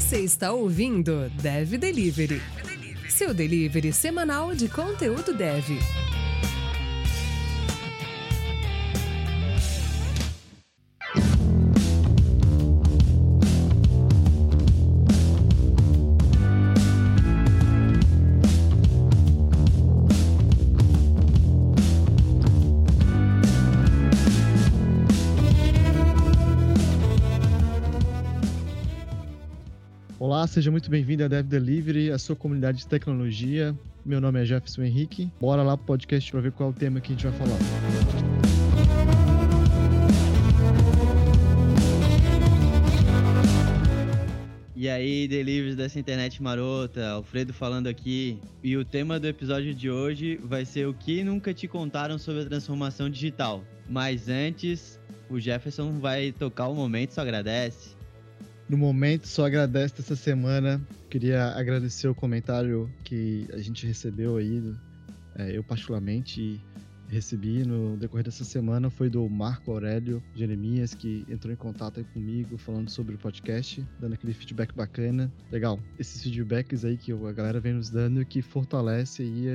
Você está ouvindo Dev Delivery, seu delivery semanal de conteúdo dev. Olá, seja muito bem-vindo a Dev Delivery, a sua comunidade de tecnologia. Meu nome é Jefferson Henrique. Bora lá pro podcast para ver qual é o tema que a gente vai falar. E aí, deliveries dessa internet marota, Alfredo falando aqui. E o tema do episódio de hoje vai ser o que nunca te contaram sobre a transformação digital. Mas antes, o Jefferson vai tocar o momento, só agradece. No momento, só agradece essa semana. Queria agradecer o comentário que a gente recebeu aí, é, eu particularmente recebi no decorrer dessa semana foi do Marco Aurélio Jeremias, que entrou em contato aí comigo falando sobre o podcast, dando aquele feedback bacana. Legal, esses feedbacks aí que a galera vem nos dando que fortalece aí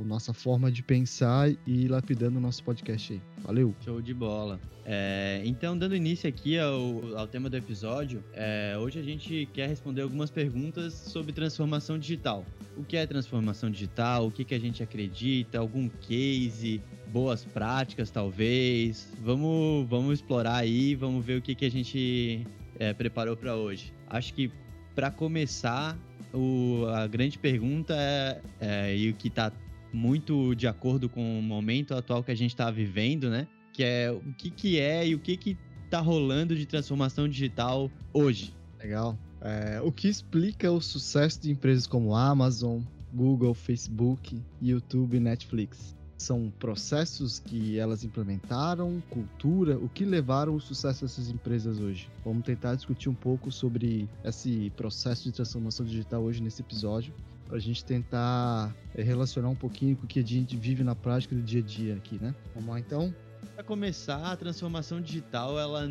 a, nossa forma de pensar e lapidando o nosso podcast aí. Valeu! Show de bola. É, então, dando início aqui ao, ao tema do episódio, é, hoje a gente quer responder algumas perguntas sobre transformação digital. O que é transformação digital? O que, que a gente acredita? Algum case? Boas práticas, talvez? Vamos, vamos explorar aí, vamos ver o que, que a gente é, preparou para hoje. Acho que para começar, o, a grande pergunta é, é, e o que está muito de acordo com o momento atual que a gente está vivendo, né? Que é o que, que é e o que que tá rolando de transformação digital hoje. Legal. É, o que explica o sucesso de empresas como Amazon, Google, Facebook, YouTube e Netflix? São processos que elas implementaram, cultura, o que levaram o sucesso dessas empresas hoje. Vamos tentar discutir um pouco sobre esse processo de transformação digital hoje nesse episódio para a gente tentar é, relacionar um pouquinho com o que a gente vive na prática do dia a dia aqui, né? Vamos lá então? Para começar, a transformação digital ela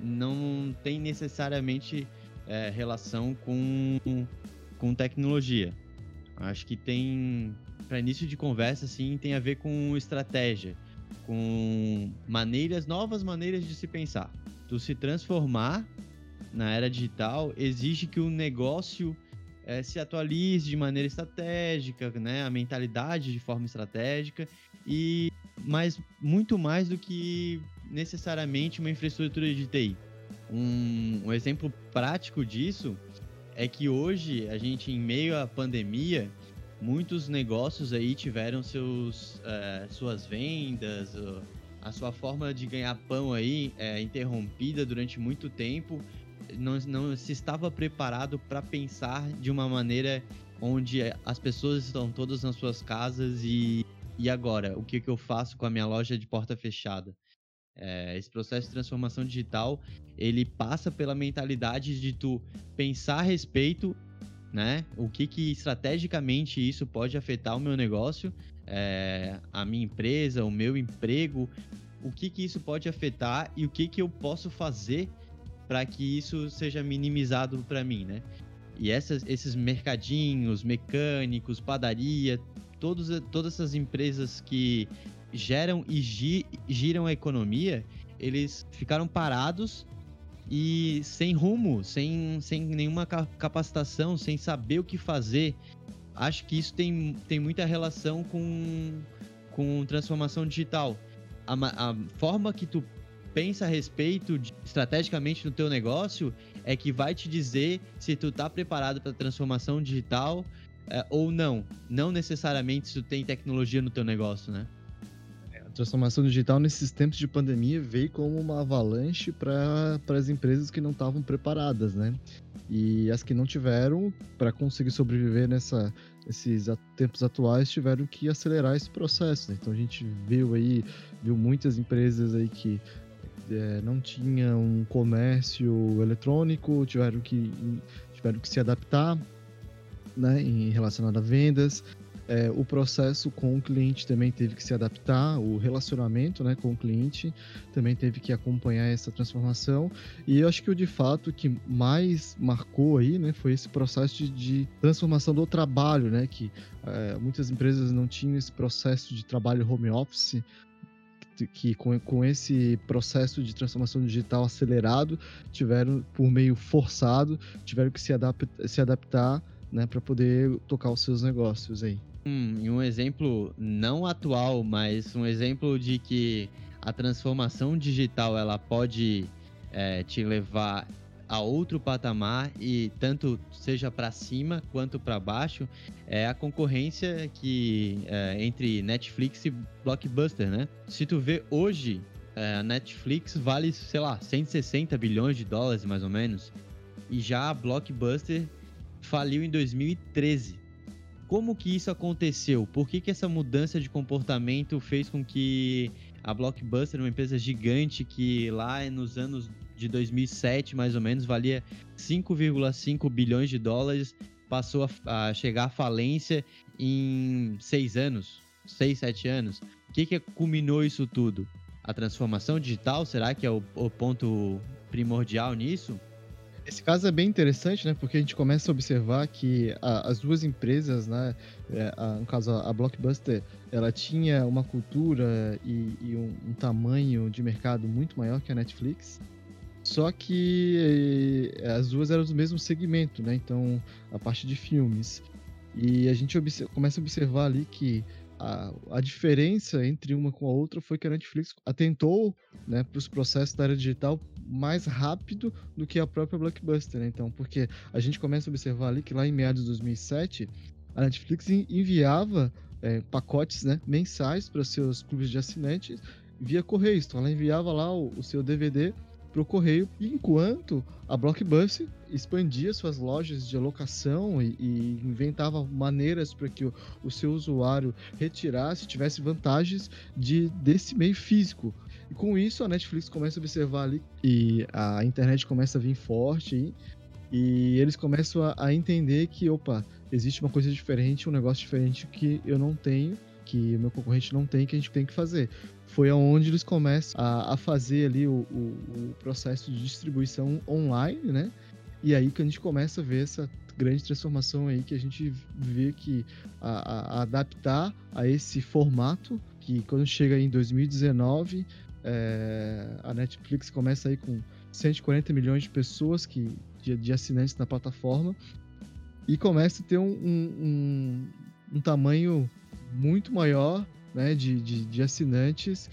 não tem necessariamente é, relação com, com tecnologia. Acho que tem, para início de conversa, assim, tem a ver com estratégia, com maneiras, novas maneiras de se pensar. Tu se transformar na era digital exige que o negócio é, se atualize de maneira estratégica, né? A mentalidade de forma estratégica e mas muito mais do que necessariamente uma infraestrutura de TI. Um, um exemplo prático disso é que hoje a gente, em meio à pandemia, muitos negócios aí tiveram seus, uh, suas vendas, a sua forma de ganhar pão aí é, interrompida durante muito tempo não, não se estava preparado para pensar de uma maneira onde as pessoas estão todas nas suas casas e, e agora? O que, que eu faço com a minha loja de porta fechada? É, esse processo de transformação digital, ele passa pela mentalidade de tu pensar a respeito, né? O que que estrategicamente isso pode afetar o meu negócio, é, a minha empresa, o meu emprego, o que que isso pode afetar e o que que eu posso fazer para que isso seja minimizado para mim, né? E essas, esses mercadinhos, mecânicos, padaria, todos, todas essas empresas que geram e gi, giram a economia, eles ficaram parados e sem rumo, sem, sem nenhuma capacitação, sem saber o que fazer. Acho que isso tem, tem muita relação com, com transformação digital. A, a forma que tu pensa a respeito de, estrategicamente no teu negócio é que vai te dizer se tu tá preparado para transformação digital é, ou não. Não necessariamente se tu tem tecnologia no teu negócio, né? É, a transformação digital nesses tempos de pandemia veio como uma avalanche para as empresas que não estavam preparadas, né? E as que não tiveram, para conseguir sobreviver nessa, esses tempos atuais, tiveram que acelerar esse processo. Né? Então a gente viu aí, viu muitas empresas aí que é, não tinha um comércio eletrônico, tiveram que, tiveram que se adaptar né, em relacionado a vendas. é, o processo com o cliente também teve que se adaptar, o relacionamento né, com o cliente também teve que acompanhar essa transformação. E eu acho que o de fato que mais marcou aí né, foi esse processo de, de transformação do trabalho, né? Que é, muitas empresas não tinham esse processo de trabalho home office que com, com esse processo de transformação digital acelerado, tiveram, por meio forçado, tiveram que se, adap se adaptar né, para poder tocar os seus negócios aí. Hum, um exemplo não atual, mas um exemplo de que a transformação digital ela pode é, te levar a outro patamar e tanto seja para cima quanto para baixo é a concorrência que é, entre Netflix e Blockbuster, né? Se tu vê hoje é, a Netflix vale, sei lá, 160 bilhões de dólares mais ou menos e já a Blockbuster faliu em 2013. Como que isso aconteceu? Por que, que essa mudança de comportamento fez com que a Blockbuster, uma empresa gigante que lá nos anos de 2007, mais ou menos, valia 5,5 bilhões de dólares, passou a, a, chegar à falência em seis anos, seis, sete anos. O que, que culminou isso tudo? A transformação digital, será que é o, o ponto primordial nisso? Esse caso é bem interessante, né? Porque a gente começa a observar que a, as duas empresas, né? É, a, no caso, a Blockbuster, ela tinha uma cultura e, e um, um, tamanho de mercado muito maior que a Netflix. Só que eh, as duas eram do mesmo segmento, né? Então, a parte de filmes. E a gente começa a observar ali que a, a, diferença entre uma com a outra foi que a Netflix atentou né, para os processos da área digital mais rápido do que a própria Blockbuster, né? Então, porque a gente começa a observar ali que lá em meados de 2007, a Netflix enviava é, pacotes né, mensais para seus clubes de assinantes via correio. Então, ela enviava lá o, o seu DVD para o correio, enquanto a Blockbuster expandia suas lojas de locação e, e inventava maneiras para que o, o, seu usuário retirasse, tivesse vantagens de, desse meio físico. E com isso a Netflix começa a observar ali e a internet começa a vir forte e, e eles começam a, a entender que, opa, existe uma coisa diferente, um negócio diferente que eu não tenho que o meu concorrente não tem, que a gente tem que fazer foi aonde eles começam a, a fazer ali o, o, o, processo de distribuição online, né? E aí que a gente começa a ver essa grande transformação aí que a gente vê que a, a adaptar a esse formato que quando chega em 2019 é, a Netflix começa aí com 140 milhões de pessoas que de, de assinantes na plataforma e começa a ter um, um, um, um tamanho muito maior né, de, de, de assinantes,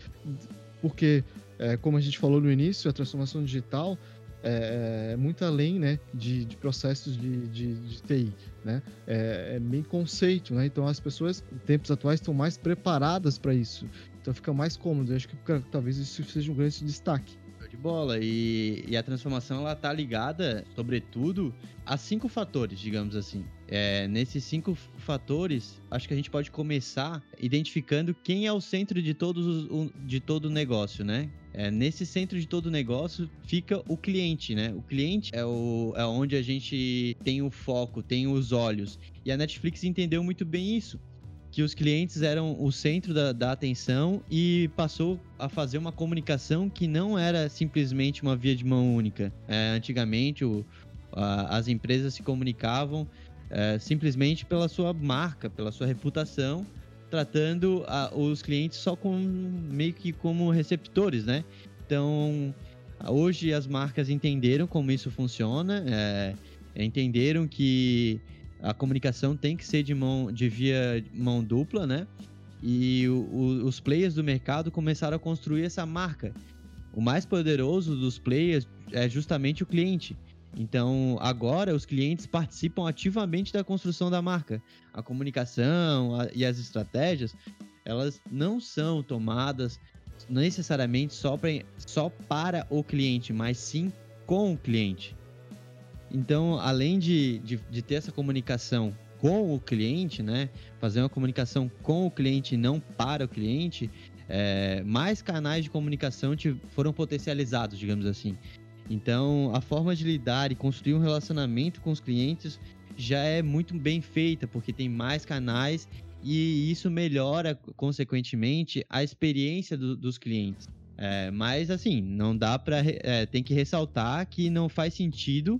porque, é, como a gente falou no início, a transformação digital é, é muito além né, de, de processos de, de, de, TI. Né? É, é bem conceito, né? então as pessoas, em tempos atuais, estão mais preparadas para isso. Então fica mais cômodo. Eu acho que talvez isso seja um grande destaque de bola. E, e, a transformação ela tá ligada, sobretudo, a cinco fatores, digamos assim. É, nesses cinco fatores, acho que a gente pode começar identificando quem é o centro de, todos os, de todo o negócio, né? É, nesse centro de todo o negócio fica o cliente, né? O cliente é, o, é onde a gente tem o foco, tem os olhos. E a Netflix entendeu muito bem isso que os clientes eram o centro da, da, atenção e passou a fazer uma comunicação que não era simplesmente uma via de mão única. É, antigamente, o, a, as empresas se comunicavam é, simplesmente pela sua marca, pela sua reputação, tratando a, os clientes só com meio que como receptores, né? Então, hoje as marcas entenderam como isso funciona, é, entenderam que a comunicação tem que ser de mão de via mão dupla, né? E o, o, os players do mercado começaram a construir essa marca. O mais poderoso dos players é justamente o cliente. Então, agora os clientes participam ativamente da construção da marca. A comunicação a, e as estratégias, elas não são tomadas necessariamente só, pra, só para o cliente, mas sim com o cliente. Então, além de, de, de, ter essa comunicação com o cliente, né, fazer uma comunicação com o cliente e não para o cliente, é, mais canais de comunicação te, foram potencializados, digamos assim. Então, a forma de lidar e construir um relacionamento com os clientes já é muito bem feita, porque tem mais canais e isso melhora, consequentemente, a experiência do, dos clientes. É, mas, assim, não dá para. É, tem que ressaltar que não faz sentido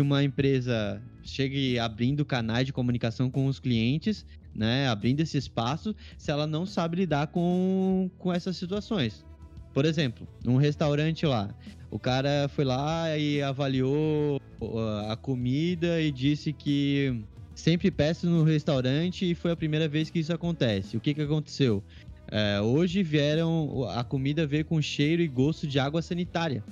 que uma empresa chegue abrindo canais de comunicação com os clientes, né, abrindo esse espaço, se ela não sabe lidar com, com essas situações. Por exemplo, um restaurante lá, o cara foi lá e avaliou a comida e disse que sempre peço no restaurante e foi a primeira vez que isso acontece. O que, que aconteceu? É, hoje vieram, a comida veio com cheiro e gosto de água sanitária.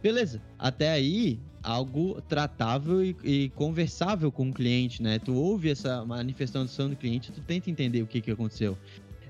Beleza, até aí algo tratável e, e, conversável com o cliente, né? Tu ouve essa manifestação do cliente, tu tenta entender o que, que aconteceu.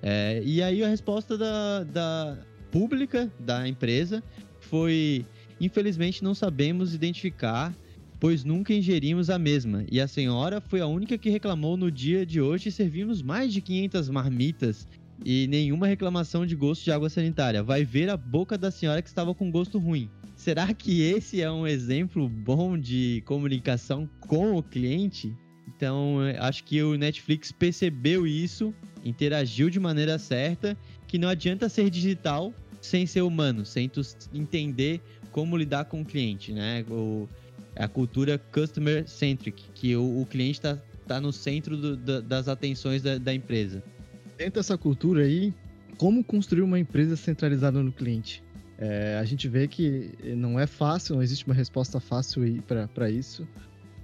É, e aí a resposta da, da pública da empresa foi: infelizmente não sabemos identificar, pois nunca ingerimos a mesma. E a senhora foi a única que reclamou no dia de hoje e servimos mais de 500 marmitas e nenhuma reclamação de gosto de água sanitária. Vai ver a boca da senhora que estava com gosto ruim. Será que esse é um exemplo bom de comunicação com o cliente? Então, acho que o Netflix percebeu isso, interagiu de maneira certa, que não adianta ser digital sem ser humano, sem tu entender como lidar com o cliente, né? O, a cultura customer centric, que o, o cliente está tá no centro do, da, das atenções da, da empresa. Dentro dessa cultura aí, como construir uma empresa centralizada no cliente? É, a gente vê que não é fácil, não existe uma resposta fácil para isso,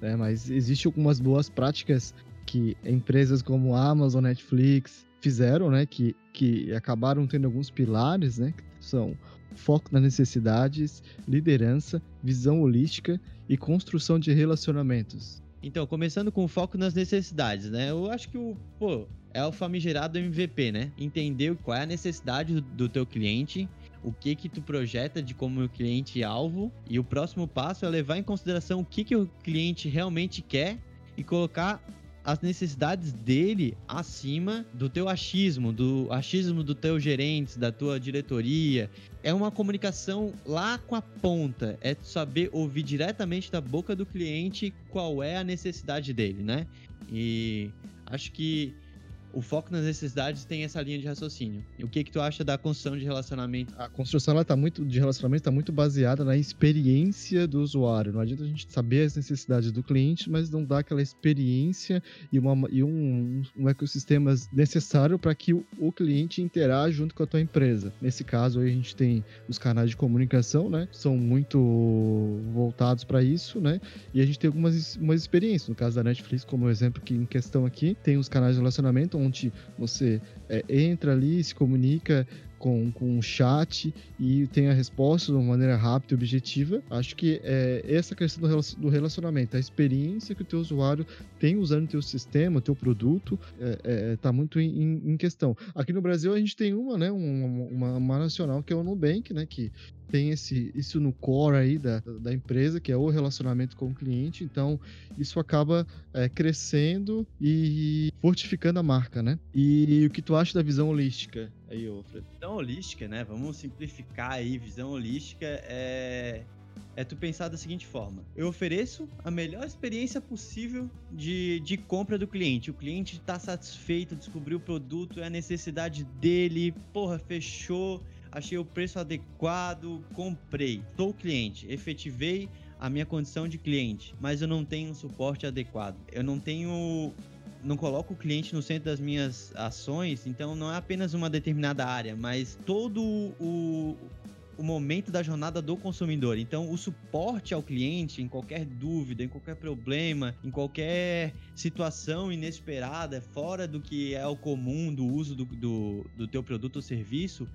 né? mas existe algumas boas práticas que empresas como Amazon, Netflix fizeram, né? que, que acabaram tendo alguns pilares, né? que são foco nas necessidades, liderança, visão holística e construção de relacionamentos. Então, começando com foco nas necessidades, né? Eu acho que o, pô, é o famigerado MVP, né? Entender qual é a necessidade do, teu cliente o que que tu projeta de como o cliente alvo e o próximo passo é levar em consideração o que que o cliente realmente quer e colocar as necessidades dele acima do teu achismo, do achismo do teu gerente, da tua diretoria. É uma comunicação lá com a ponta, é saber ouvir diretamente da boca do cliente qual é a necessidade dele, né? E acho que o foco nas necessidades tem essa linha de raciocínio. E o que que tu acha da construção de relacionamento? A construção ela tá muito de relacionamento está muito baseada na experiência do usuário. Não adianta a gente saber as necessidades do cliente, mas não dar aquela experiência e, uma, e um, um ecossistema necessário para que o, o, cliente interaja junto com a tua empresa. Nesse caso aí a gente tem os canais de comunicação, né? São muito voltados para isso, né? E a gente tem algumas umas experiências. No caso da Netflix, como exemplo que em questão aqui, tem os canais de relacionamento onde você é, entra ali, se comunica com, com um chat e tem a resposta de uma maneira rápida e objetiva. Acho que é essa questão do relacionamento, a experiência que o teu usuário tem usando o teu sistema, o teu produto, está é, é, tá muito em, em, questão. Aqui no Brasil a gente tem uma, né, uma, uma, uma nacional que é o Nubank, né, que tem esse, isso no core aí da, da empresa, que é o relacionamento com o cliente. Então, isso acaba é, crescendo e fortificando a marca, né? E o que tu acha da visão holística aí, Alfredo? Visão holística, né? Vamos simplificar aí. Visão holística é é tu pensar da seguinte forma: eu ofereço a melhor experiência possível de, de compra do cliente. O cliente está satisfeito, descobriu o produto, é a necessidade dele, porra, fechou, achei o preço adequado, comprei. Sou cliente, efetivei a minha condição de cliente, mas eu não tenho um suporte adequado. Eu não tenho não coloco o cliente no centro das minhas ações, então não é apenas uma determinada área, mas todo o, o momento da jornada do consumidor. Então, o suporte ao cliente em qualquer dúvida, em qualquer problema, em qualquer situação inesperada, fora do que é o comum do uso do, do, do teu produto ou serviço,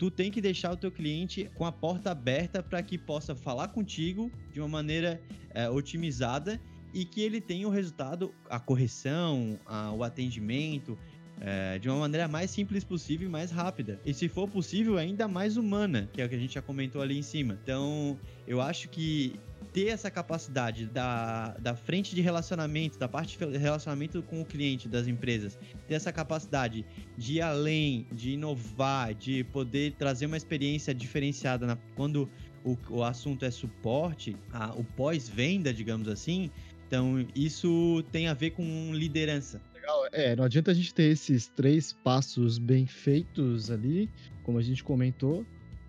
tu tem que deixar o teu cliente com a porta aberta para que possa falar contigo de uma maneira é, otimizada e que ele tenha o resultado, a correção, a, o atendimento, é, de uma maneira mais simples possível e mais rápida. E se for possível, ainda mais humana, que é o que a gente já comentou ali em cima. Então, eu acho que ter essa capacidade da, da frente de relacionamento, da parte de relacionamento com o cliente das empresas, ter essa capacidade de ir além, de inovar, de poder trazer uma experiência diferenciada na, quando o, o assunto é suporte, a, o pós-venda, digamos assim. Então, isso tem a ver com liderança. Legal. é, não adianta a gente ter esses três passos bem feitos ali, como a gente comentou,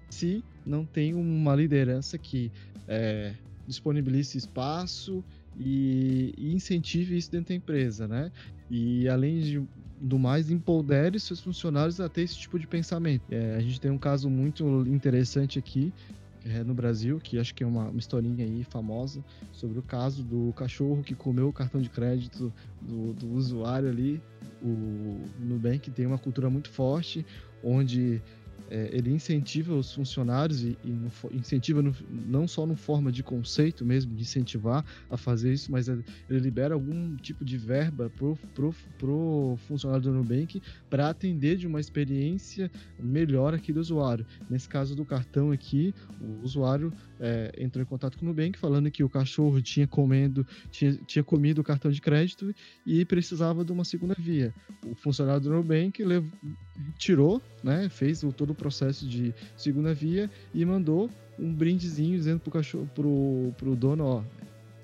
se não tem uma liderança que é, disponibilize espaço e, e, incentive isso dentro da empresa, né? E além de, do mais, empodere seus funcionários a ter esse tipo de pensamento. É, a gente tem um caso muito interessante aqui é, no Brasil, que acho que é uma, uma, historinha aí famosa, sobre o caso do cachorro que comeu o cartão de crédito do, do usuário ali. O Nubank tem uma cultura muito forte, onde é, ele incentiva os funcionários e, e no, incentiva no, não só no forma de conceito mesmo, de incentivar a fazer isso, mas ele libera algum tipo de verba pro, pro, pro funcionário do Nubank para atender de uma experiência melhor aqui do usuário. Nesse caso do cartão aqui, o usuário é, entrou em contato com o Nubank falando que o cachorro tinha comendo, tinha, tinha comido o cartão de crédito e precisava de uma segunda via. O funcionário do Nubank levou, tirou, né, fez o, todo o processo de segunda via e mandou um brindezinho dizendo pro cachorro, pro, pro dono, ó,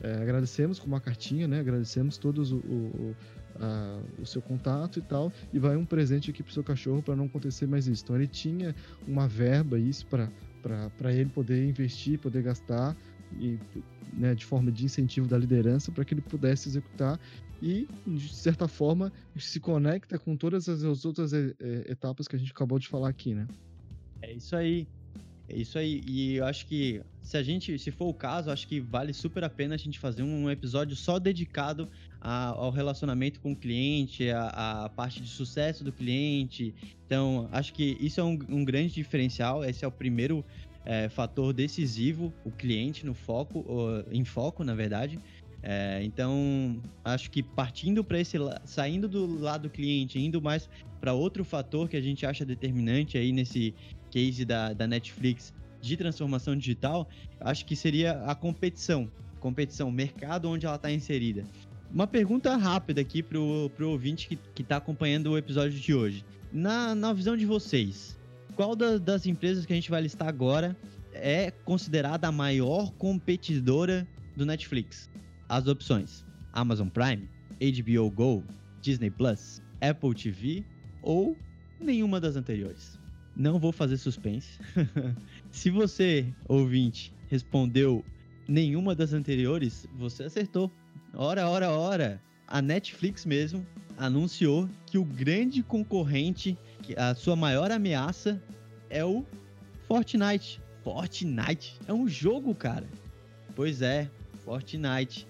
é, agradecemos com uma cartinha, né, agradecemos todos o, o, a, o seu contato e tal, e vai um presente aqui pro seu cachorro para não acontecer mais isso. Então ele tinha uma verba isso para para ele poder investir, poder gastar e né, de forma de incentivo da liderança para que ele pudesse executar e, de certa forma, se conecta com todas as outras é, é, etapas que a gente acabou de falar aqui, né? É isso aí. É isso aí. E eu acho que se a gente, se for o caso, acho que vale super a pena a gente fazer um episódio só dedicado a, ao relacionamento com o cliente, a, a, parte de sucesso do cliente. Então, acho que isso é um, um grande diferencial. Esse é o primeiro é, fator decisivo, o cliente no foco, em foco, na verdade. É, então, acho que partindo para esse, saindo do lado do cliente, indo mais para outro fator que a gente acha determinante aí nesse case da, da Netflix de transformação digital, acho que seria a competição, competição, mercado onde ela está inserida. Uma pergunta rápida aqui pro, pro ouvinte que está acompanhando o episódio de hoje. Na, na visão de vocês, qual da, das empresas que a gente vai listar agora é considerada a maior competidora do Netflix? as opções: Amazon Prime, HBO Go, Disney Plus, Apple TV ou nenhuma das anteriores. Não vou fazer suspense. Se você, ouvinte, respondeu nenhuma das anteriores, você acertou. Ora, ora, ora. A Netflix mesmo anunciou que o grande concorrente, a sua maior ameaça é o Fortnite. Fortnite é um jogo, cara. Pois é, Fortnite.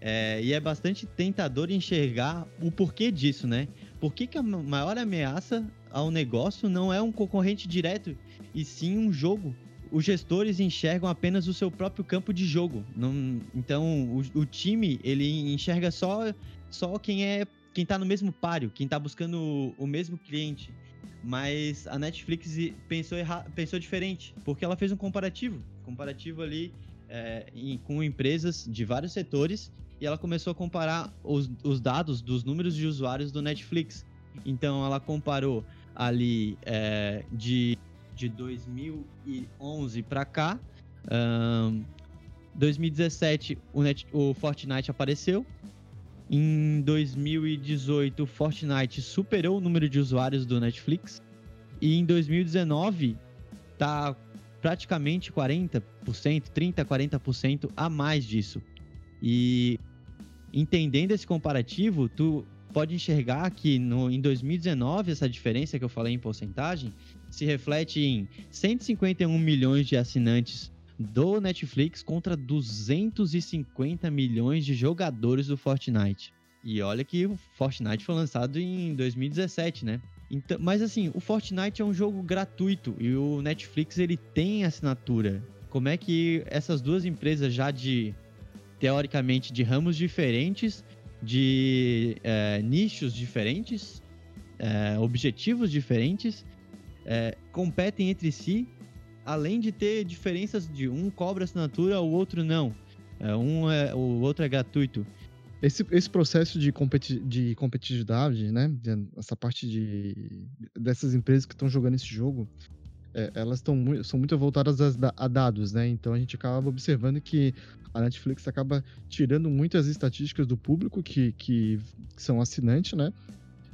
É, e é bastante tentador enxergar o porquê disso, né? Por que, que a maior ameaça ao negócio não é um concorrente direto, e sim um jogo? Os gestores enxergam apenas o seu próprio campo de jogo. Não, então, o, o, time, ele enxerga só, só quem é quem tá no mesmo páreo, quem tá buscando o, mesmo cliente. Mas a Netflix pensou, erra, pensou diferente, porque ela fez um comparativo. Comparativo ali é, em, com empresas de vários setores e ela começou a comparar os, os dados dos números de usuários do Netflix. Então ela comparou ali é, de, de 2011 para cá. Um, 2017 o, Net, o Fortnite apareceu. Em 2018 o Fortnite superou o número de usuários do Netflix. E em 2019 tá praticamente 40%, 30, 40% a mais disso. E entendendo esse comparativo, tu pode enxergar que no, em 2019 essa diferença que eu falei em porcentagem se reflete em 151 milhões de assinantes do Netflix contra 250 milhões de jogadores do Fortnite. E olha que o Fortnite foi lançado em 2017, né? Então, mas assim, o Fortnite é um jogo gratuito e o Netflix ele tem assinatura. Como é que essas duas empresas já de teoricamente de ramos diferentes, de é, nichos diferentes, é, objetivos diferentes, é, competem entre si, além de ter diferenças de um cobra assinatura, o outro não. É, um é, o outro é gratuito. Esse, esse processo de, competi de competitividade, né? Essa parte de, dessas empresas que estão jogando esse jogo, é, elas muito, são muito voltadas a, a, dados, né? Então a gente acaba observando que a Netflix acaba tirando muitas estatísticas do público que, que, são assinantes, né?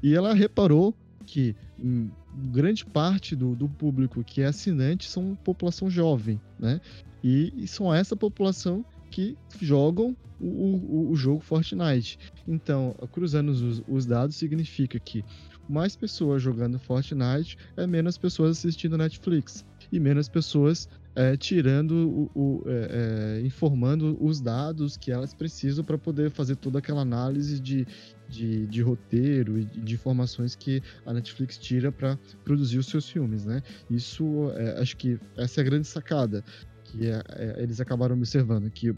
E ela reparou que hum, grande parte do, do público que é assinante são população jovem, né? E, e são essa população que jogam o, o, o, jogo Fortnite. Então, cruzando os, os dados significa que mais pessoas jogando Fortnite é menos pessoas assistindo Netflix e menos pessoas é, tirando o, o é, é, informando os dados que elas precisam para poder fazer toda aquela análise de, de, de roteiro e de informações que a Netflix tira para produzir os seus filmes, né? Isso, é, acho que essa é a grande sacada que é, é, eles acabaram observando que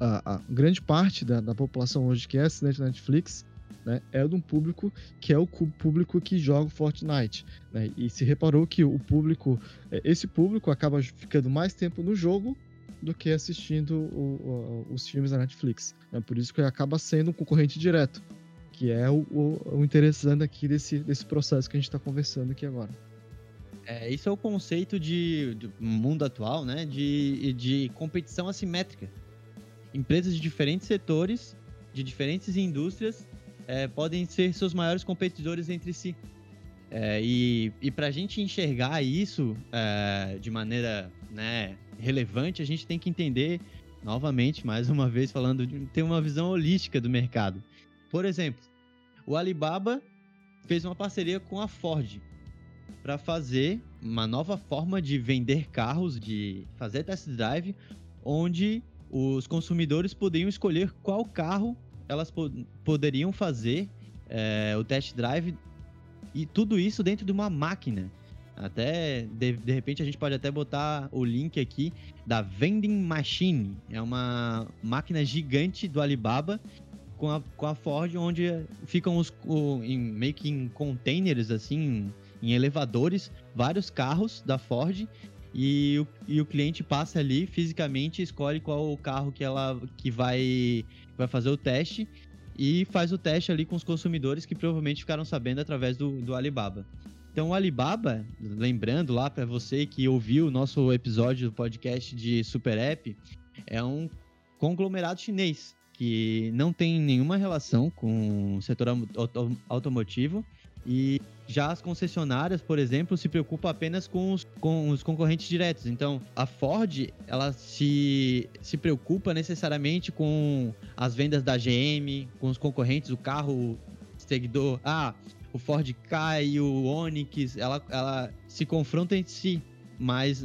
a, a grande parte da, da, população hoje que é assinante da Netflix né, é de um público que é o público que joga Fortnite. Né, e se reparou que o público, é, esse público acaba ficando mais tempo no jogo do que assistindo o, o, os filmes da Netflix. É por isso que acaba sendo um concorrente direto, que é o, o interessante aqui desse, desse processo que a gente está conversando aqui agora. É, isso é o conceito de, de mundo atual, né? De, de competição assimétrica. Empresas de diferentes setores, de diferentes indústrias, é, podem ser seus maiores competidores entre si. É, e e para a gente enxergar isso é, de maneira né, relevante, a gente tem que entender, novamente, mais uma vez falando, de ter uma visão holística do mercado. Por exemplo, o Alibaba fez uma parceria com a Ford para fazer uma nova forma de vender carros, de fazer test drive, onde os consumidores poderiam escolher qual carro elas poderiam fazer é, o test drive e tudo isso dentro de uma máquina. Até de, de repente a gente pode até botar o link aqui da Vending Machine. É uma máquina gigante do Alibaba com a, com a Ford, onde ficam os o, em, meio que em containers assim em elevadores vários carros da Ford e o, e o cliente passa ali fisicamente escolhe qual o carro que ela que vai vai fazer o teste e faz o teste ali com os consumidores que provavelmente ficaram sabendo através do, do Alibaba. Então o Alibaba, lembrando lá para você que ouviu o nosso episódio do podcast de Super App, é um conglomerado chinês que não tem nenhuma relação com o setor automotivo e já as concessionárias, por exemplo, se preocupam apenas com os, com os concorrentes diretos. Então, a Ford, ela se, se preocupa necessariamente com as vendas da GM, com os concorrentes, o carro seguidor. Ah, o Ford e o Onix, ela, ela se confronta entre si. Mas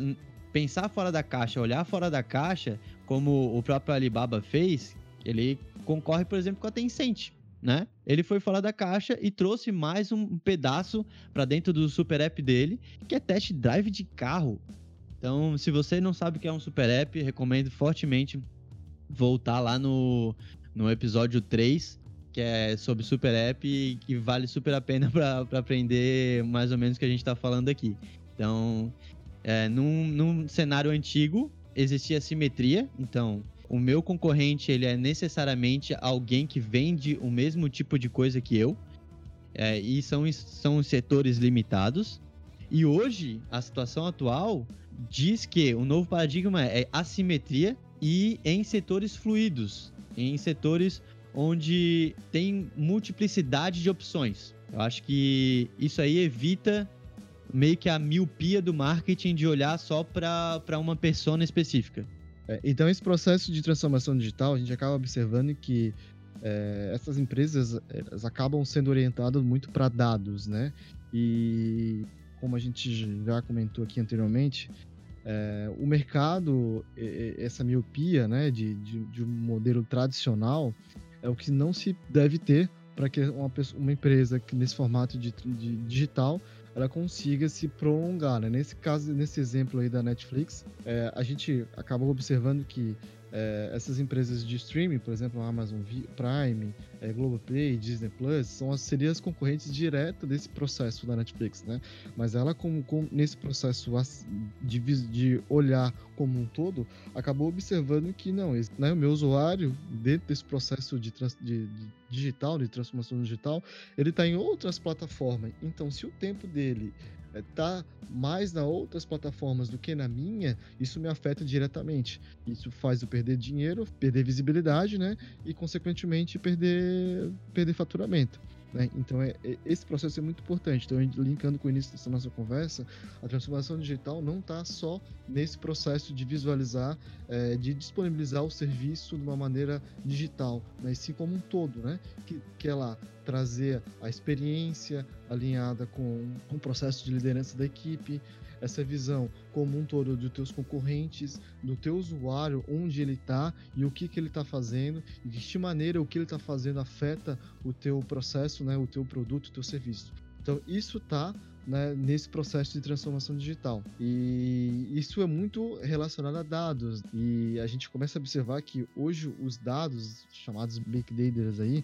pensar fora da caixa, olhar fora da caixa, como o próprio Alibaba fez, ele concorre, por exemplo, com a Tencent né? Ele foi fora da caixa e trouxe mais um pedaço para dentro do super app dele, que é test drive de carro. Então, se você não sabe o que é um super app, recomendo fortemente voltar lá no, no episódio 3, que é sobre super app e que vale super a pena para aprender mais ou menos o que a gente está falando aqui. Então, é, num, num cenário antigo, existia simetria, então o meu concorrente ele é necessariamente alguém que vende o mesmo tipo de coisa que eu. É, e são, são setores limitados. E hoje, a situação atual diz que o novo paradigma é assimetria e em setores fluidos, em setores onde tem multiplicidade de opções. Eu acho que isso aí evita meio que a miopia do marketing de olhar só para uma persona específica. É, então, esse processo de transformação digital, a gente acaba observando que é, essas empresas elas acabam sendo orientadas muito para dados, né? E como a gente já comentou aqui anteriormente, é, o mercado, essa miopia né, de, de, de, um modelo tradicional, é o que não se deve ter para que uma, pessoa, uma empresa nesse formato de, de digital ela consiga se prolongar. Né? Nesse caso, nesse exemplo aí da Netflix, é, a gente acabou observando que é, essas empresas de streaming, por exemplo, a Amazon Prime, é, Globoplay, Disney Plus, são as, seriam as concorrentes diretas desse processo da Netflix, né? Mas ela, como, como nesse processo de, de, olhar como um todo, acabou observando que não, né, o meu usuário, dentro desse processo de, de, de digital, de transformação digital, ele está em outras plataformas. Então, se o tempo dele é, tá mais nas outras plataformas do que na minha, isso me afeta diretamente. Isso faz eu perder dinheiro, perder visibilidade, né? E consequentemente perder, perder faturamento. Né? Então, é, é, esse processo é muito importante. Então, linkando com o início dessa nossa conversa, a transformação digital não está só nesse processo de visualizar, é, de disponibilizar o serviço de uma maneira digital, mas sim como um todo, né? que, que é lá trazer a experiência alinhada com, com o processo de liderança da equipe, essa visão como um todo dos teus concorrentes, do teu usuário, onde ele está e o que, que ele está fazendo, e de que maneira o que ele está fazendo afeta o teu processo, né, o teu produto, o teu serviço. Então, isso está né, nesse processo de transformação digital. E isso é muito relacionado a dados. E a gente começa a observar que hoje os dados, chamados big data aí,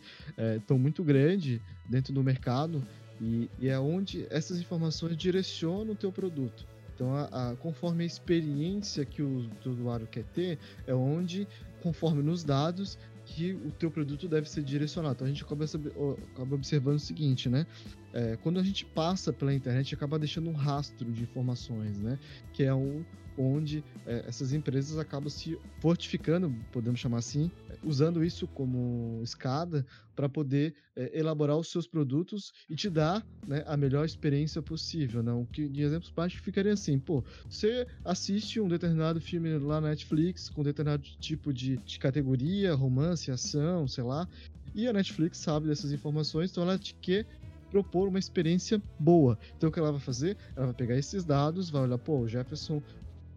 estão é, muito grandes dentro do mercado e, e, é onde essas informações direcionam o teu produto. Então, a, a, conforme a experiência que o, o usuário quer ter, é onde, conforme nos dados, que o teu produto deve ser direcionado. Então a gente acaba, acaba observando o seguinte, né? É, quando a gente passa pela internet, acaba deixando um rastro de informações, né? Que é um, onde é, essas empresas acabam se fortificando, podemos chamar assim, usando isso como escada para poder é, elaborar os seus produtos e te dar né, a melhor experiência possível. Né? Que, de exemplos práticos ficaria assim, pô, você assiste um determinado filme lá na Netflix com determinado tipo de, de categoria, romance, ação, sei lá, e a Netflix sabe dessas informações, então ela te quer propor uma experiência boa. Então o que ela vai fazer? Ela vai pegar esses dados, vai olhar, pô, o Jefferson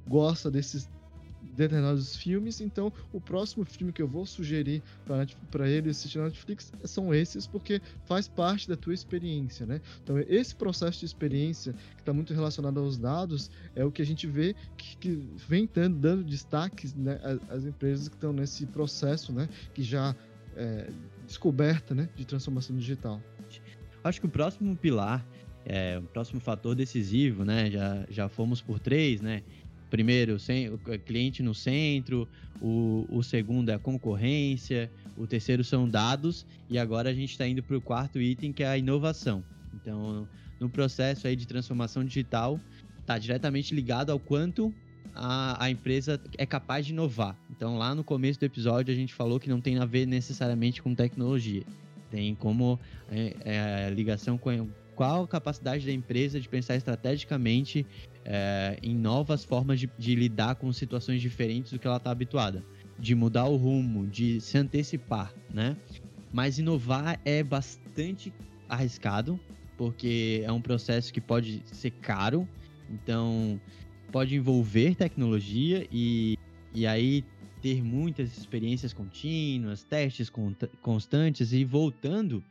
gosta desses determinados filmes, então o próximo filme que eu vou sugerir para ele assistir na Netflix são esses, porque faz parte da tua experiência, né? Então esse processo de experiência que está muito relacionado aos dados é o que a gente vê que, que vem dando, destaques né, às empresas que estão nesse processo, né? Que já é, descoberta, né? De transformação digital. Acho que o próximo pilar, é, o próximo fator decisivo, né? Já, já fomos por três, né? Primeiro o cliente no centro, o, o segundo é a concorrência, o terceiro são dados, e agora a gente está indo para o quarto item, que é a inovação. Então, no processo aí de transformação digital, está diretamente ligado ao quanto a, a, empresa é capaz de inovar. Então, lá no começo do episódio, a gente falou que não tem a ver necessariamente com tecnologia. Tem como é, é, ligação com qual a capacidade da empresa de pensar estrategicamente é, em novas formas de, de, lidar com situações diferentes do que ela está habituada, de mudar o rumo, de se antecipar, né? Mas inovar é bastante arriscado, porque é um processo que pode ser caro, então pode envolver tecnologia e, e aí ter muitas experiências contínuas, testes constantes e voltando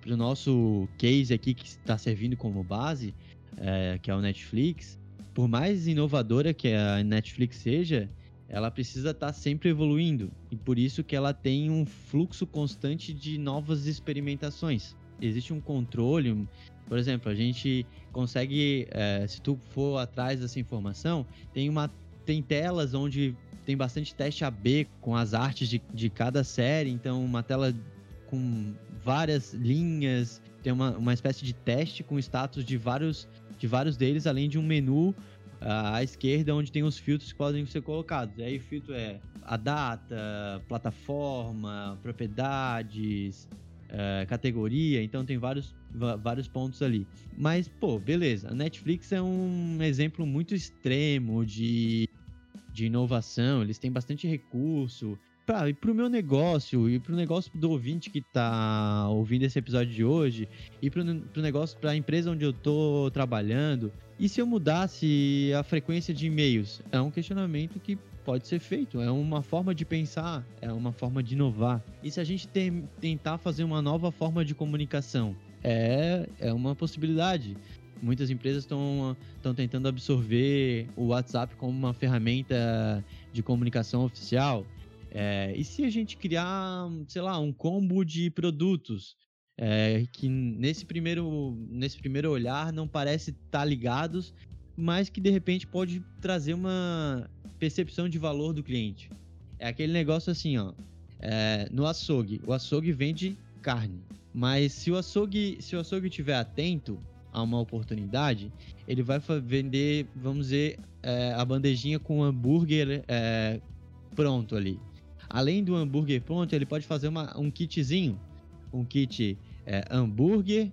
para o nosso case aqui que está servindo como base, é, que é o Netflix, por mais inovadora que a Netflix seja, ela precisa estar tá sempre evoluindo e por isso que ela tem um fluxo constante de novas experimentações. Existe um controle, por exemplo, a gente consegue, é, se tu for atrás dessa informação, tem uma tem telas onde tem bastante teste AB com as artes de, de cada série, então uma tela com várias linhas, tem uma, uma espécie de teste com status de vários de vários deles, além de um menu uh, à esquerda onde tem os filtros que podem ser colocados. Aí o filtro é a data, plataforma, propriedades, uh, categoria, então tem vários, vários pontos ali. Mas, pô, beleza. A Netflix é um exemplo muito extremo de, de inovação, eles têm bastante recurso, pra, e pro meu negócio, e pro negócio do ouvinte que tá ouvindo esse episódio de hoje, e pro, pro negócio, pra empresa onde eu tô trabalhando, e se eu mudasse a frequência de e-mails? É um questionamento que pode ser feito, é uma forma de pensar, é uma forma de inovar. E se a gente tem, tentar fazer uma nova forma de comunicação? É, é uma possibilidade. Muitas empresas estão tentando absorver o WhatsApp como uma ferramenta de comunicação oficial. É, e se a gente criar, sei lá, um combo de produtos é, que nesse primeiro, nesse primeiro olhar não parece estar tá ligados, mas que de repente pode trazer uma percepção de valor do cliente. É aquele negócio assim, ó. É, no açougue, o açougue vende carne, mas se o açougue, se o açougue estiver atento a uma oportunidade, ele vai vender, vamos dizer, é, a bandejinha com hambúrguer é, pronto ali além do hambúrguer pronto, ele pode fazer uma, um kitzinho. Um kit é, hambúrguer,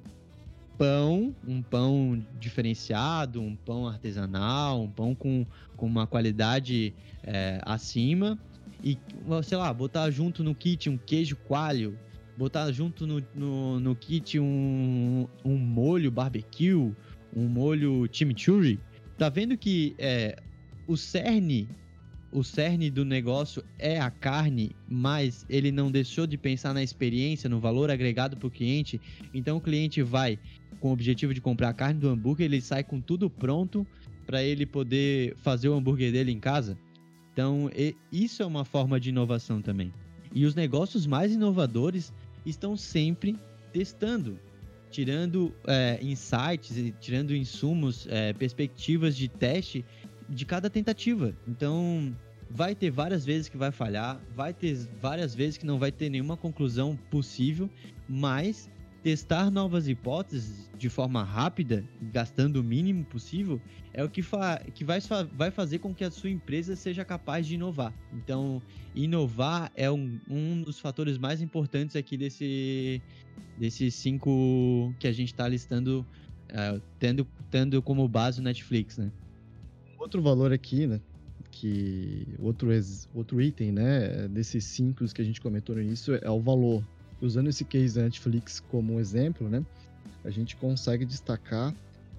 pão, um pão diferenciado, um pão artesanal, um pão com, com uma qualidade é, acima. E, sei lá, botar junto no kit um queijo coalho, botar junto no, no, no kit um, um molho barbecue, um molho chimichurri. Tá vendo que é, o cerne o cerne do negócio é a carne, mas ele não deixou de pensar na experiência, no valor agregado para o cliente. Então o cliente vai com o objetivo de comprar a carne do hambúrguer, ele sai com tudo pronto para ele poder fazer o hambúrguer dele em casa. Então isso é uma forma de inovação também. E os negócios mais inovadores estão sempre testando, tirando é, insights, tirando insumos, é, perspectivas de teste de cada tentativa. Então, vai ter várias vezes que vai falhar, vai ter várias vezes que não vai ter nenhuma conclusão possível, mas testar novas hipóteses de forma rápida, gastando o mínimo possível, é o que, fa que vai, vai fazer com que a sua empresa seja capaz de inovar. Então, inovar é um, um dos fatores mais importantes aqui desse, desses cinco que a gente está listando, uh, tendo, tendo como base o Netflix, né? Outro valor aqui, né? Que outro, outro item, né? Desses cinco que a gente comentou no início é o valor. Usando esse case da Netflix como um exemplo, né? A gente consegue destacar,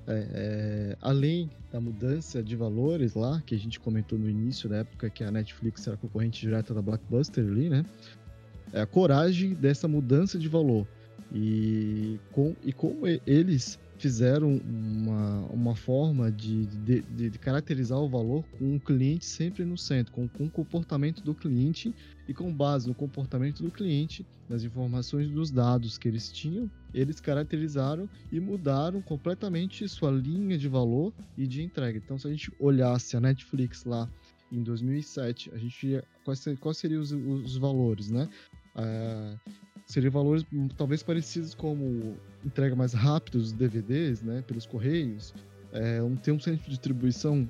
é, é, além da mudança de valores lá, que a gente comentou no início da época que a Netflix era concorrente direta da Blockbuster ali, né? É a coragem dessa mudança de valor. E, com, e como eles fizeram uma, uma forma de, de, de, caracterizar o valor com o cliente sempre no centro, com, com o comportamento do cliente e com base no comportamento do cliente, nas informações dos dados que eles tinham, eles caracterizaram e mudaram completamente sua linha de valor e de entrega. Então, se a gente olhasse a Netflix lá em 2007, a gente quais, quais seriam os, os valores, né? Uh, seriam valores talvez parecidos como entrega mais rápida dos DVDs, né, pelos correios, é, um, ter um centro de distribuição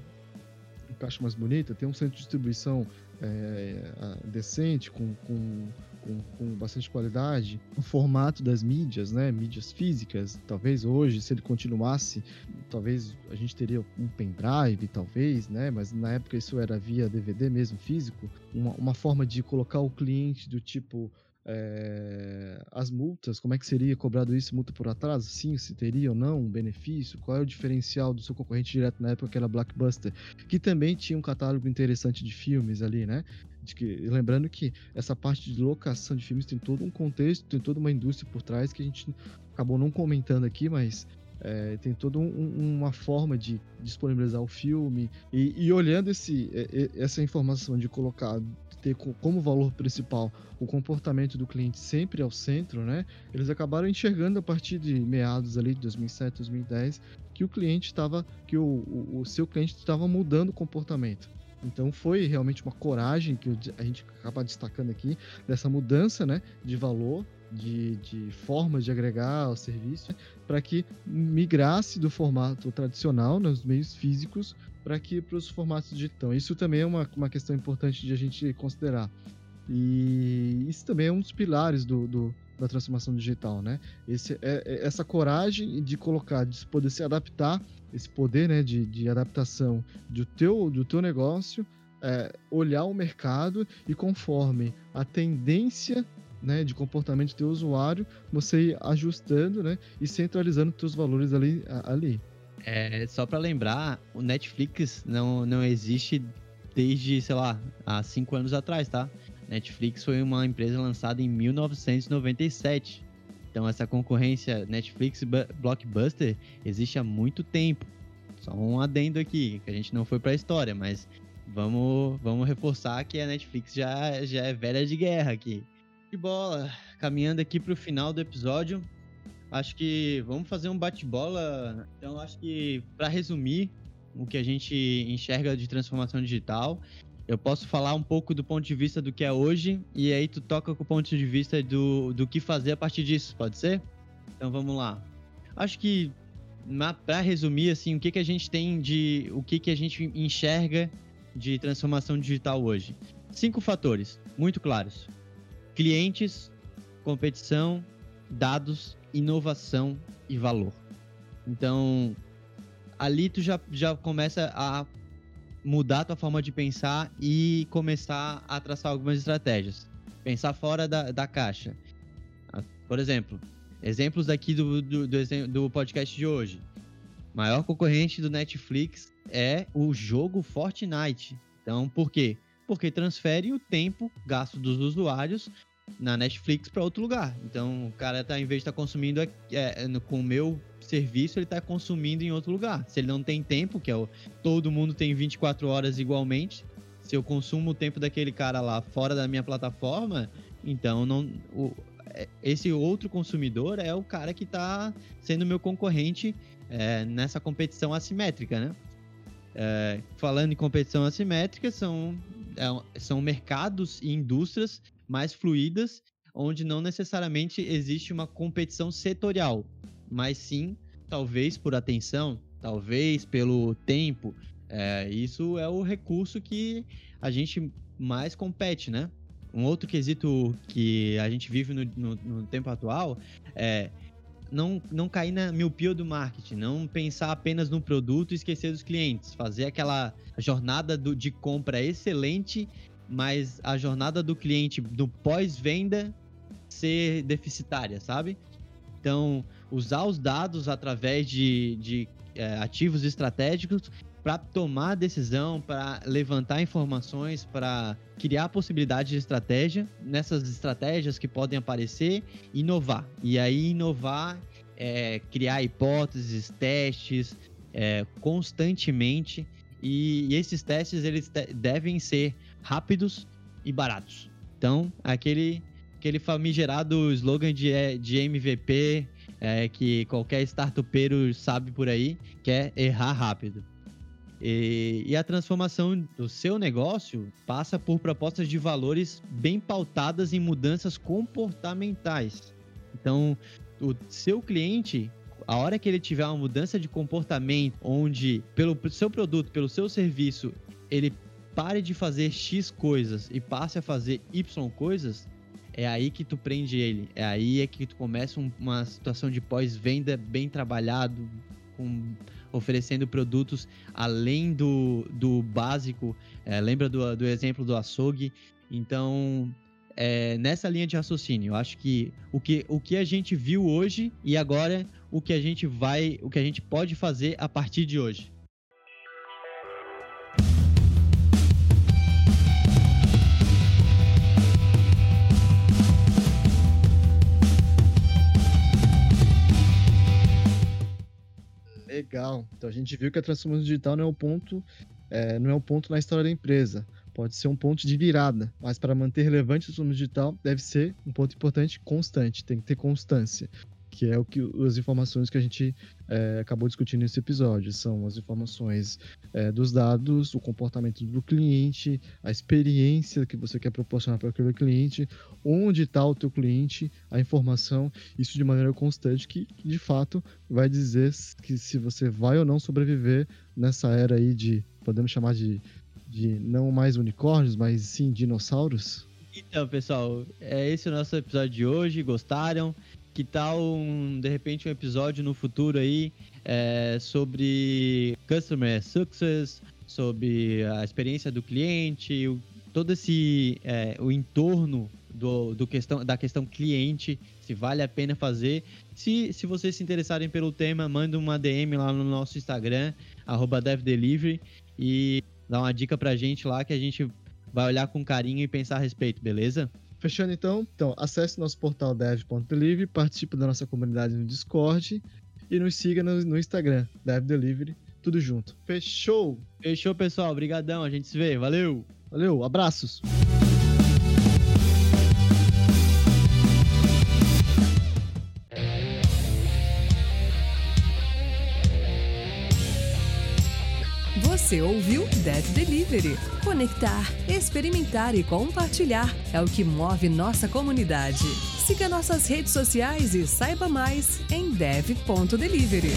um caixa mais bonita, ter um centro de distribuição é, decente, com, com, com, com, bastante qualidade, o formato das mídias, né, mídias físicas, talvez hoje, se ele continuasse, talvez a gente teria um pendrive, talvez, né, mas na época isso era via DVD mesmo, físico, uma, uma forma de colocar o cliente do tipo é, as multas, como é que seria cobrado isso, multa por atraso? Sim, se teria ou não um benefício? Qual é o diferencial do seu concorrente direto na época que era Blockbuster? Que também tinha um catálogo interessante de filmes ali, né? Que, lembrando que essa parte de locação de filmes tem todo um contexto, tem toda uma indústria por trás que a gente acabou não comentando aqui, mas é, tem toda um, uma forma de disponibilizar o filme e, e olhando esse, essa informação de colocar ter como valor principal o comportamento do cliente sempre ao centro, né? Eles acabaram enxergando a partir de meados ali de 2007, 2010 que o cliente estava, que o, o, seu cliente estava mudando o comportamento. Então foi realmente uma coragem que a gente acaba destacando aqui dessa mudança, né, de valor, de, de formas de agregar o serviço, para que migrasse do formato tradicional nos meios físicos para que para os formatos digitais. Isso também é uma, uma questão importante de a gente considerar. E isso também é um dos pilares do, do da transformação digital, né? Esse, é, é, essa coragem de colocar, de poder se adaptar, esse poder né, de, de adaptação do teu, do teu negócio, é, olhar o mercado e conforme a tendência né, de comportamento do teu usuário, você ir ajustando né, e centralizando os teus valores ali. ali. É, só para lembrar, o Netflix não, não existe desde, sei lá, há cinco anos atrás, tá? Netflix foi uma empresa lançada em 1997. Então essa concorrência Netflix Blockbuster existe há muito tempo. Só um adendo aqui, que a gente não foi para a história, mas vamos, vamos reforçar que a Netflix já, já é velha de guerra aqui. De bola, caminhando aqui para o final do episódio, Acho que vamos fazer um bate-bola. Então, acho que para resumir o que a gente enxerga de transformação digital, eu posso falar um pouco do ponto de vista do que é hoje e aí tu toca com o ponto de vista do, do que fazer a partir disso, pode ser? Então vamos lá. Acho que para resumir assim, o que que a gente tem de o que que a gente enxerga de transformação digital hoje? Cinco fatores muito claros: clientes, competição, dados, inovação e valor. Então, ali tu já, já começa a mudar tua forma de pensar e começar a traçar algumas estratégias. Pensar fora da, da caixa. Ah, por exemplo, exemplos daqui do, do, do, do podcast de hoje. Maior concorrente do Netflix é o jogo Fortnite. Então, por quê? Porque transfere o tempo gasto dos usuários na Netflix para outro lugar. Então, o cara tá, em vez de estar tá consumindo é, é, com o meu serviço, ele está consumindo em outro lugar. Se ele não tem tempo, que é o, todo mundo tem 24 horas igualmente, se eu consumo o tempo daquele cara lá fora da minha plataforma, então não, o, é, esse outro consumidor é o cara que está sendo meu concorrente é, nessa competição assimétrica, né? É, falando em competição assimétrica, são, é, são mercados e indústrias mais fluídas, onde não necessariamente existe uma competição setorial, mas sim, talvez por atenção, talvez pelo tempo. É, isso é o recurso que a gente mais compete, né? Um outro quesito que a gente vive no, no, no tempo atual é não, não cair na miopia do marketing, não pensar apenas no produto e esquecer dos clientes, fazer aquela jornada do, de compra excelente, mas a jornada do cliente do pós-venda ser deficitária, sabe? Então, usar os dados através de, de é, ativos estratégicos para tomar decisão, para levantar informações, para criar possibilidades de estratégia, nessas estratégias que podem aparecer, inovar. E aí inovar é criar hipóteses, testes é, constantemente. E, e, esses testes eles te devem ser rápidos e baratos. Então, aquele, aquele famigerado slogan de, é, de MVP é, que qualquer startupeiro sabe por aí, que é errar rápido. E, e, a transformação do seu negócio passa por propostas de valores bem pautadas em mudanças comportamentais. Então, o seu cliente, a hora que ele tiver uma mudança de comportamento, onde pelo seu produto, pelo seu serviço, ele pare de fazer X coisas e passe a fazer Y coisas, é aí que tu prende ele. É aí é que tu começa um, uma situação de pós-venda bem trabalhado, com oferecendo produtos além do, do básico. É, lembra do, do exemplo do açougue? Então, é, nessa linha de raciocínio, eu acho que o, que o que a gente viu hoje e agora o que a gente vai, o que a gente pode fazer a partir de hoje. Legal. Então a gente viu que a transformação digital não é o ponto, é, não é o ponto na história da empresa. Pode ser um ponto de virada, mas para manter relevante a transformação digital deve ser um ponto importante constante, tem que ter constância que é o que as informações que a gente é, acabou discutindo nesse episódio. São as informações é, dos dados, o comportamento do cliente, a experiência que você quer proporcionar para aquele cliente, onde está o teu cliente, a informação, isso de maneira constante, que de fato vai dizer que se você vai ou não sobreviver nessa era aí de, podemos chamar de, de não mais unicórnios, mas sim dinossauros. Então, pessoal, é esse o nosso episódio de hoje. Gostaram? Que tal, um, de repente, um episódio no futuro aí é, sobre Customer Success, sobre a experiência do cliente, o, todo esse é, o entorno do, do questão, da questão cliente, se vale a pena fazer. Se, se vocês se interessarem pelo tema, manda uma DM lá no nosso Instagram, DevDelivery, e dá uma dica pra gente lá que a gente vai olhar com carinho e pensar a respeito, beleza? Fechando então, então acesse nosso portal dev.delivery, participe da nossa comunidade no Discord e nos siga no, no Instagram, DevDelivery, tudo junto. Fechou? Fechou, pessoal. Obrigadão, a gente se vê. Valeu! Valeu, abraços! Você ouviu Dev Delivery. Conectar, experimentar e compartilhar é o que move nossa comunidade. Siga nossas redes sociais e saiba mais em dev.delivery.